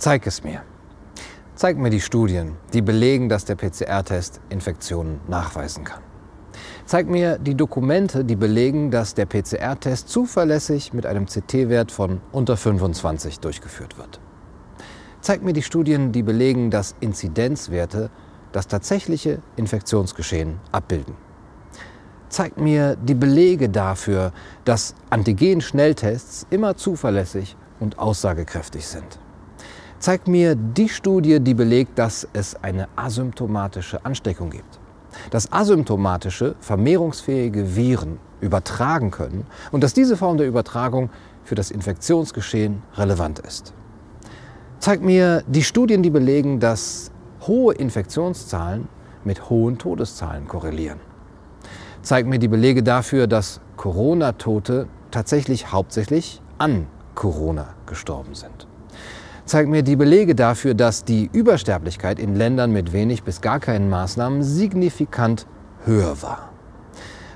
Zeig es mir. Zeig mir die Studien, die belegen, dass der PCR-Test Infektionen nachweisen kann. Zeig mir die Dokumente, die belegen, dass der PCR-Test zuverlässig mit einem CT-Wert von unter 25 durchgeführt wird. Zeig mir die Studien, die belegen, dass Inzidenzwerte das tatsächliche Infektionsgeschehen abbilden. Zeig mir die Belege dafür, dass Antigen-Schnelltests immer zuverlässig und aussagekräftig sind zeigt mir die Studie, die belegt, dass es eine asymptomatische Ansteckung gibt. Dass asymptomatische, vermehrungsfähige Viren übertragen können und dass diese Form der Übertragung für das Infektionsgeschehen relevant ist. Zeigt mir die Studien, die belegen, dass hohe Infektionszahlen mit hohen Todeszahlen korrelieren. Zeigt mir die Belege dafür, dass Corona-Tote tatsächlich hauptsächlich an Corona gestorben sind zeigen mir die Belege dafür, dass die Übersterblichkeit in Ländern mit wenig bis gar keinen Maßnahmen signifikant höher war.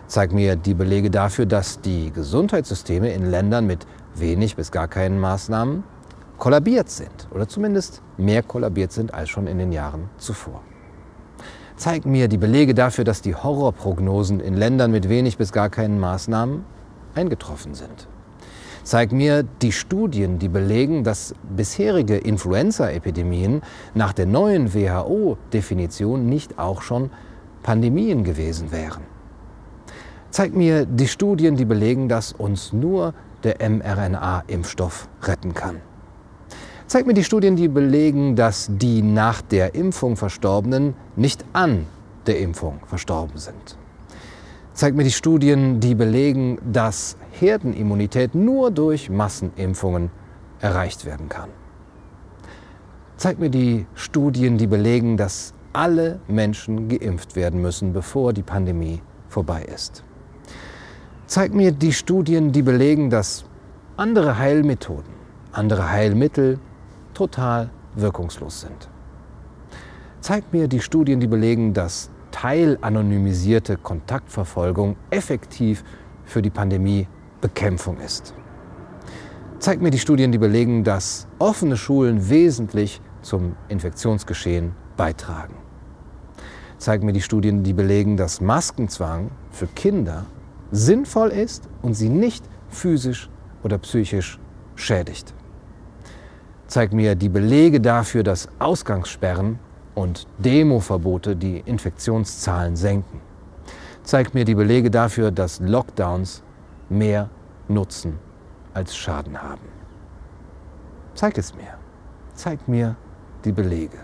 Zeigt mir die Belege dafür, dass die Gesundheitssysteme in Ländern mit wenig bis gar keinen Maßnahmen kollabiert sind oder zumindest mehr kollabiert sind als schon in den Jahren zuvor. Zeigt mir die Belege dafür, dass die Horrorprognosen in Ländern mit wenig bis gar keinen Maßnahmen eingetroffen sind. Zeig mir die Studien, die belegen, dass bisherige Influenza-Epidemien nach der neuen WHO-Definition nicht auch schon Pandemien gewesen wären. Zeig mir die Studien, die belegen, dass uns nur der mRNA-Impfstoff retten kann. Zeig mir die Studien, die belegen, dass die nach der Impfung Verstorbenen nicht an der Impfung verstorben sind. Zeig mir die Studien, die belegen, dass Herdenimmunität nur durch Massenimpfungen erreicht werden kann. Zeig mir die Studien, die belegen, dass alle Menschen geimpft werden müssen, bevor die Pandemie vorbei ist. Zeig mir die Studien, die belegen, dass andere Heilmethoden, andere Heilmittel total wirkungslos sind. Zeig mir die Studien, die belegen, dass teilanonymisierte Kontaktverfolgung effektiv für die Pandemie Bekämpfung ist. Zeigt mir die Studien, die belegen, dass offene Schulen wesentlich zum Infektionsgeschehen beitragen. Zeigt mir die Studien, die belegen, dass Maskenzwang für Kinder sinnvoll ist und sie nicht physisch oder psychisch schädigt. Zeigt mir die Belege dafür, dass Ausgangssperren und Demoverbote die Infektionszahlen senken. Zeigt mir die Belege dafür, dass Lockdowns mehr Nutzen als Schaden haben. Zeig es mir. Zeig mir die Belege.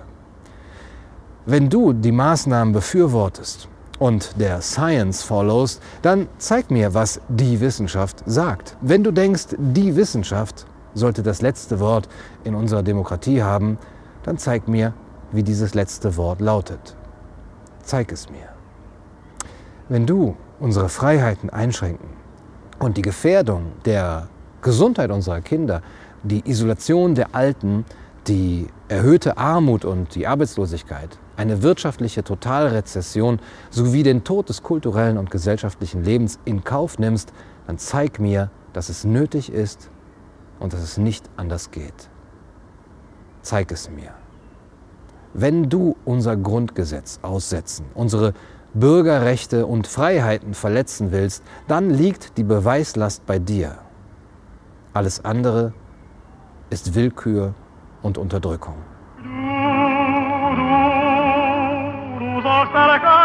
Wenn du die Maßnahmen befürwortest und der Science followst, dann zeig mir, was die Wissenschaft sagt. Wenn du denkst, die Wissenschaft sollte das letzte Wort in unserer Demokratie haben, dann zeig mir, wie dieses letzte Wort lautet. Zeig es mir. Wenn du unsere Freiheiten einschränken und die Gefährdung der Gesundheit unserer Kinder, die Isolation der Alten, die erhöhte Armut und die Arbeitslosigkeit, eine wirtschaftliche Totalrezession sowie den Tod des kulturellen und gesellschaftlichen Lebens in Kauf nimmst, dann zeig mir, dass es nötig ist und dass es nicht anders geht. Zeig es mir. Wenn du unser Grundgesetz aussetzen, unsere Bürgerrechte und Freiheiten verletzen willst, dann liegt die Beweislast bei dir. Alles andere ist Willkür und Unterdrückung. Du, du, du